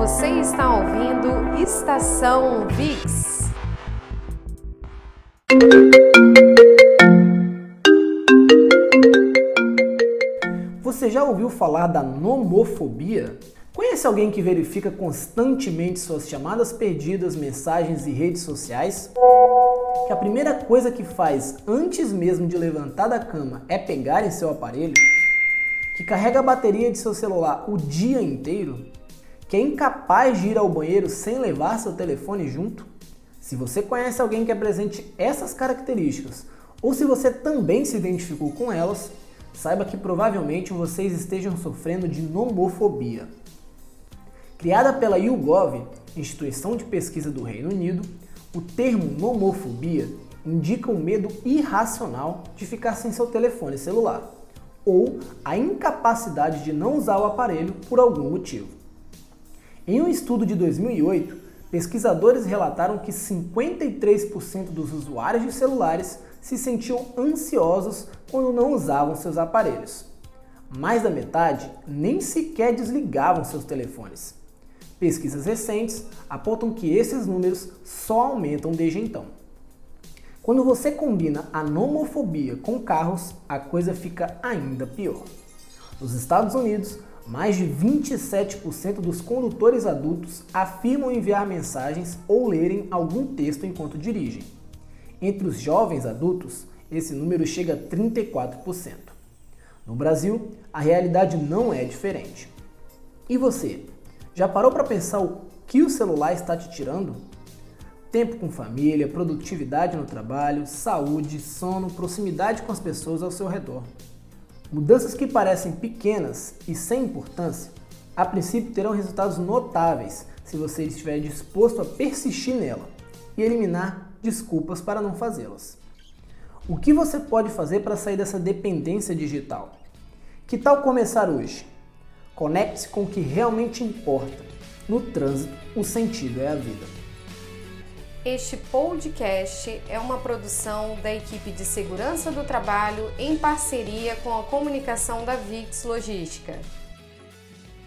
Você está ouvindo Estação VIX. Você já ouviu falar da nomofobia? Conhece alguém que verifica constantemente suas chamadas perdidas, mensagens e redes sociais? Que a primeira coisa que faz antes mesmo de levantar da cama é pegar em seu aparelho? Que carrega a bateria de seu celular o dia inteiro? Que é incapaz de ir ao banheiro sem levar seu telefone junto? Se você conhece alguém que apresente essas características, ou se você também se identificou com elas, saiba que provavelmente vocês estejam sofrendo de nomofobia. Criada pela YouGov, instituição de pesquisa do Reino Unido, o termo nomofobia indica o medo irracional de ficar sem seu telefone celular ou a incapacidade de não usar o aparelho por algum motivo. Em um estudo de 2008, pesquisadores relataram que 53% dos usuários de celulares se sentiam ansiosos quando não usavam seus aparelhos. Mais da metade nem sequer desligavam seus telefones. Pesquisas recentes apontam que esses números só aumentam desde então. Quando você combina a nomofobia com carros, a coisa fica ainda pior. Nos Estados Unidos, mais de 27% dos condutores adultos afirmam enviar mensagens ou lerem algum texto enquanto dirigem. Entre os jovens adultos, esse número chega a 34%. No Brasil, a realidade não é diferente. E você? Já parou para pensar o que o celular está te tirando? Tempo com família, produtividade no trabalho, saúde, sono, proximidade com as pessoas ao seu redor. Mudanças que parecem pequenas e sem importância, a princípio terão resultados notáveis se você estiver disposto a persistir nela e eliminar desculpas para não fazê-las. O que você pode fazer para sair dessa dependência digital? Que tal começar hoje? Conecte-se com o que realmente importa. No trânsito, o sentido é a vida. Este podcast é uma produção da equipe de segurança do trabalho em parceria com a comunicação da VIX Logística.